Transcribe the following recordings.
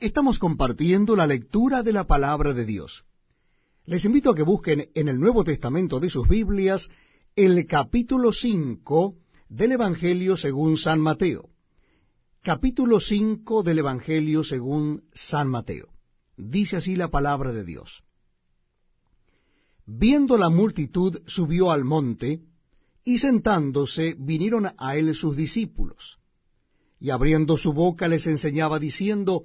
Estamos compartiendo la lectura de la palabra de Dios. Les invito a que busquen en el Nuevo Testamento de sus Biblias el capítulo 5 del Evangelio según San Mateo. Capítulo 5 del Evangelio según San Mateo. Dice así la palabra de Dios. Viendo la multitud, subió al monte, y sentándose vinieron a él sus discípulos. Y abriendo su boca les enseñaba diciendo,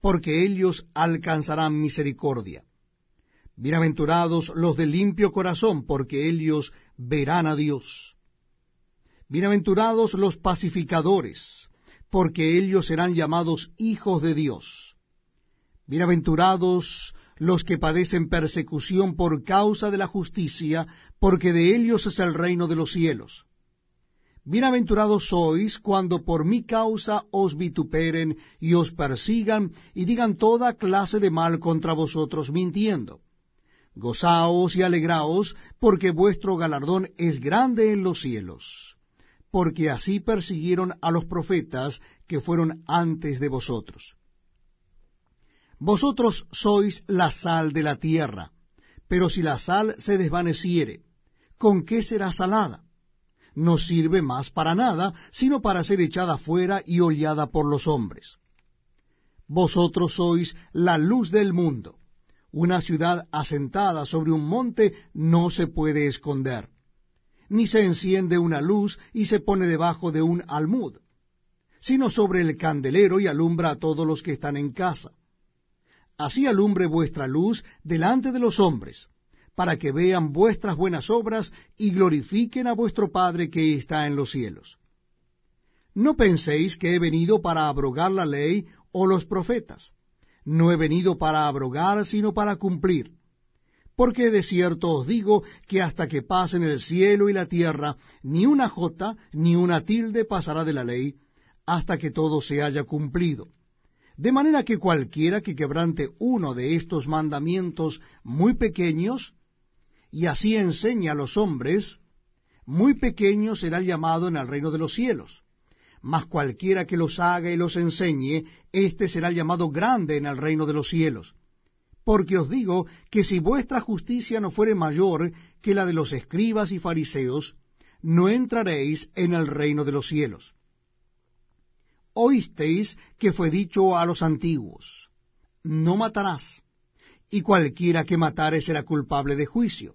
porque ellos alcanzarán misericordia. Bienaventurados los de limpio corazón, porque ellos verán a Dios. Bienaventurados los pacificadores, porque ellos serán llamados hijos de Dios. Bienaventurados los que padecen persecución por causa de la justicia, porque de ellos es el reino de los cielos. Bienaventurados sois cuando por mi causa os vituperen y os persigan y digan toda clase de mal contra vosotros mintiendo. Gozaos y alegraos, porque vuestro galardón es grande en los cielos, porque así persiguieron a los profetas que fueron antes de vosotros. Vosotros sois la sal de la tierra, pero si la sal se desvaneciere, ¿con qué será salada? No sirve más para nada, sino para ser echada fuera y hollada por los hombres. Vosotros sois la luz del mundo. Una ciudad asentada sobre un monte no se puede esconder, ni se enciende una luz y se pone debajo de un almud, sino sobre el candelero y alumbra a todos los que están en casa. Así alumbre vuestra luz delante de los hombres, para que vean vuestras buenas obras y glorifiquen a vuestro Padre que está en los cielos. No penséis que he venido para abrogar la ley o los profetas. No he venido para abrogar, sino para cumplir. Porque de cierto os digo que hasta que pasen el cielo y la tierra, ni una jota ni una tilde pasará de la ley, hasta que todo se haya cumplido. De manera que cualquiera que quebrante uno de estos mandamientos muy pequeños, y así enseña a los hombres, muy pequeño será llamado en el reino de los cielos. Mas cualquiera que los haga y los enseñe, éste será llamado grande en el reino de los cielos. Porque os digo que si vuestra justicia no fuere mayor que la de los escribas y fariseos, no entraréis en el reino de los cielos. Oísteis que fue dicho a los antiguos, no matarás y cualquiera que matare será culpable de juicio.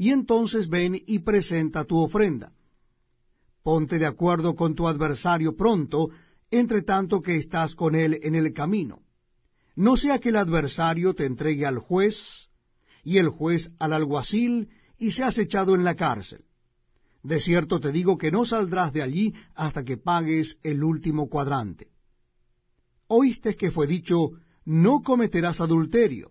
y entonces ven y presenta tu ofrenda. Ponte de acuerdo con tu adversario pronto, entre tanto que estás con él en el camino. No sea que el adversario te entregue al juez, y el juez al alguacil, y seas echado en la cárcel. De cierto te digo que no saldrás de allí hasta que pagues el último cuadrante oíste que fue dicho, no cometerás adulterio.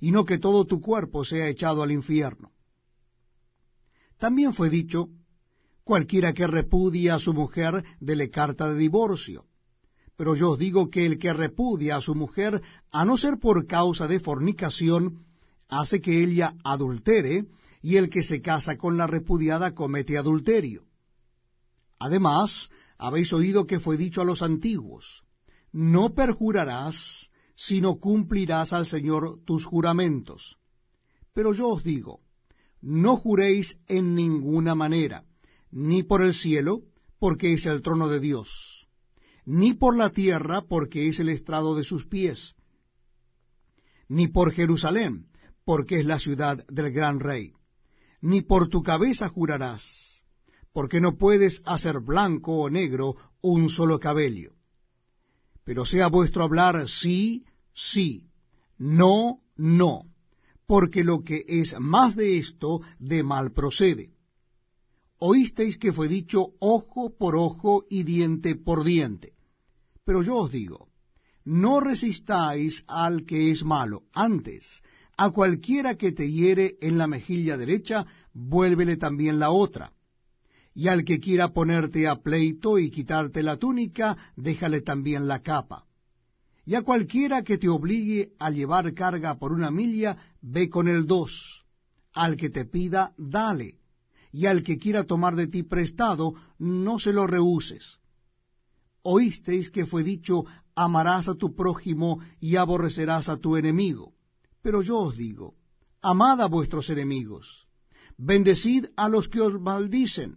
y no que todo tu cuerpo sea echado al infierno. También fue dicho, cualquiera que repudia a su mujer, dele carta de divorcio. Pero yo os digo que el que repudia a su mujer, a no ser por causa de fornicación, hace que ella adultere, y el que se casa con la repudiada comete adulterio. Además, habéis oído que fue dicho a los antiguos, no perjurarás, sino cumplirás al Señor tus juramentos. Pero yo os digo, no juréis en ninguna manera, ni por el cielo, porque es el trono de Dios, ni por la tierra, porque es el estrado de sus pies, ni por Jerusalén, porque es la ciudad del gran rey, ni por tu cabeza jurarás, porque no puedes hacer blanco o negro un solo cabello. Pero sea vuestro hablar sí, sí, no, no, porque lo que es más de esto de mal procede. Oísteis que fue dicho ojo por ojo y diente por diente. Pero yo os digo, no resistáis al que es malo, antes, a cualquiera que te hiere en la mejilla derecha, vuélvele también la otra. Y al que quiera ponerte a pleito y quitarte la túnica, déjale también la capa. Y a cualquiera que te obligue a llevar carga por una milla, ve con el dos. Al que te pida, dale. Y al que quiera tomar de ti prestado, no se lo rehuses. Oísteis que fue dicho, amarás a tu prójimo y aborrecerás a tu enemigo. Pero yo os digo, amad a vuestros enemigos, bendecid a los que os maldicen,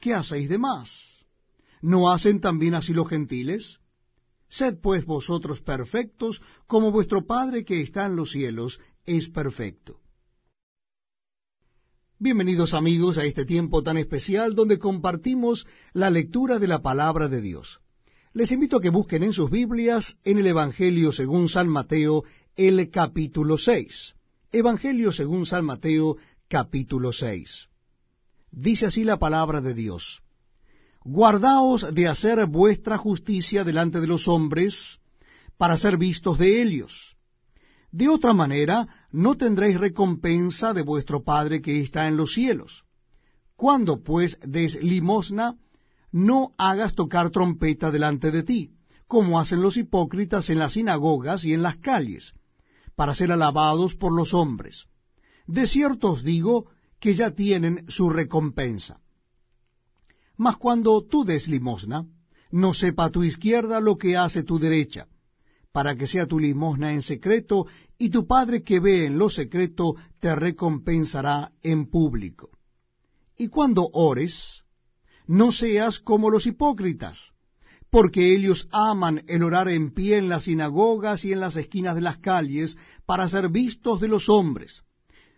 ¿qué hacéis de más? ¿No hacen también así los gentiles? Sed pues vosotros perfectos, como vuestro Padre que está en los cielos es perfecto. Bienvenidos amigos a este tiempo tan especial donde compartimos la lectura de la palabra de Dios. Les invito a que busquen en sus Biblias en el Evangelio según San Mateo el capítulo 6. Evangelio según San Mateo, capítulo 6. Dice así la palabra de Dios. Guardaos de hacer vuestra justicia delante de los hombres, para ser vistos de ellos. De otra manera, no tendréis recompensa de vuestro Padre que está en los cielos. Cuando pues des limosna, no hagas tocar trompeta delante de ti, como hacen los hipócritas en las sinagogas y en las calles, para ser alabados por los hombres. De cierto os digo que ya tienen su recompensa. Mas cuando tú des limosna, no sepa tu izquierda lo que hace tu derecha, para que sea tu limosna en secreto, y tu Padre que ve en lo secreto te recompensará en público. Y cuando ores, no seas como los hipócritas, porque ellos aman el orar en pie en las sinagogas y en las esquinas de las calles para ser vistos de los hombres.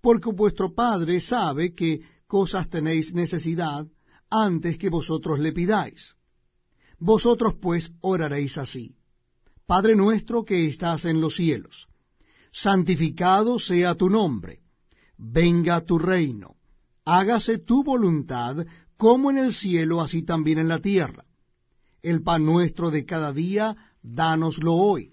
porque vuestro Padre sabe que cosas tenéis necesidad antes que vosotros le pidáis. Vosotros, pues, oraréis así. Padre nuestro que estás en los cielos, santificado sea tu nombre, venga tu reino, hágase tu voluntad como en el cielo, así también en la tierra. El pan nuestro de cada día, dánoslo hoy,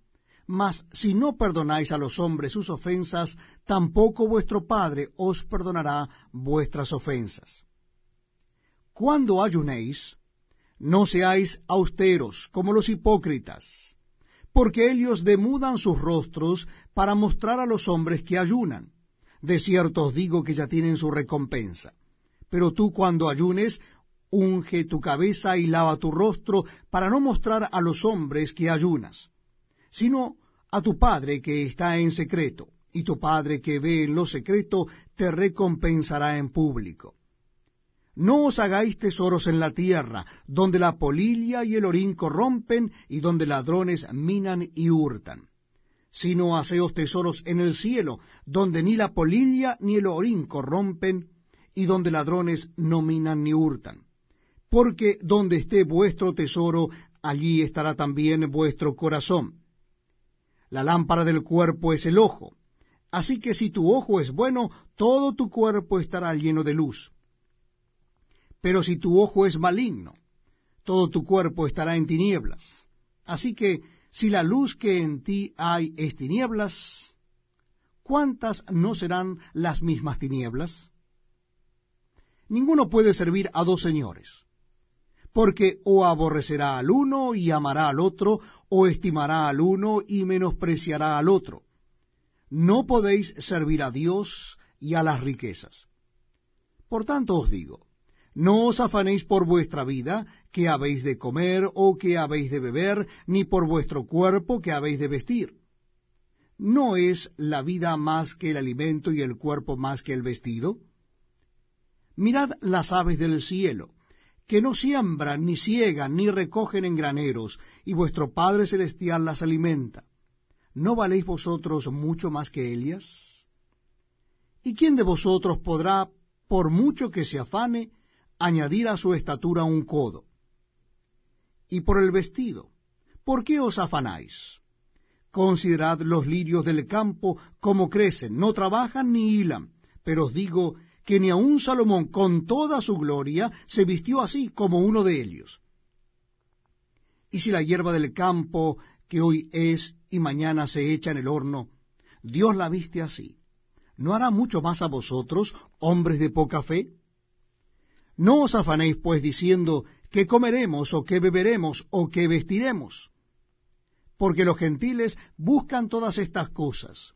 Mas si no perdonáis a los hombres sus ofensas, tampoco vuestro Padre os perdonará vuestras ofensas. Cuando ayunéis, no seáis austeros como los hipócritas, porque ellos demudan sus rostros para mostrar a los hombres que ayunan. De cierto os digo que ya tienen su recompensa. Pero tú cuando ayunes, unge tu cabeza y lava tu rostro para no mostrar a los hombres que ayunas, sino a tu Padre que está en secreto, y tu Padre que ve en lo secreto te recompensará en público. No os hagáis tesoros en la tierra, donde la polilla y el orín corrompen, y donde ladrones minan y hurtan. Sino haceos tesoros en el cielo, donde ni la polilla ni el orín corrompen, y donde ladrones no minan ni hurtan. Porque donde esté vuestro tesoro, allí estará también vuestro corazón. La lámpara del cuerpo es el ojo. Así que si tu ojo es bueno, todo tu cuerpo estará lleno de luz. Pero si tu ojo es maligno, todo tu cuerpo estará en tinieblas. Así que si la luz que en ti hay es tinieblas, ¿cuántas no serán las mismas tinieblas? Ninguno puede servir a dos señores, porque o aborrecerá al uno y amará al otro, o estimará al uno y menospreciará al otro. No podéis servir a Dios y a las riquezas. Por tanto os digo, no os afanéis por vuestra vida, que habéis de comer o que habéis de beber, ni por vuestro cuerpo, que habéis de vestir. ¿No es la vida más que el alimento y el cuerpo más que el vestido? Mirad las aves del cielo, que no siembran, ni ciegan, ni recogen en graneros, y vuestro Padre Celestial las alimenta. ¿No valéis vosotros mucho más que ellas? ¿Y quién de vosotros podrá, por mucho que se afane, añadir a su estatura un codo. Y por el vestido, ¿por qué os afanáis? Considerad los lirios del campo como crecen, no trabajan ni hilan, pero os digo que ni aun Salomón con toda su gloria se vistió así como uno de ellos. Y si la hierba del campo que hoy es y mañana se echa en el horno, Dios la viste así, ¿no hará mucho más a vosotros, hombres de poca fe? No os afanéis pues diciendo qué comeremos o qué beberemos o qué vestiremos, porque los gentiles buscan todas estas cosas,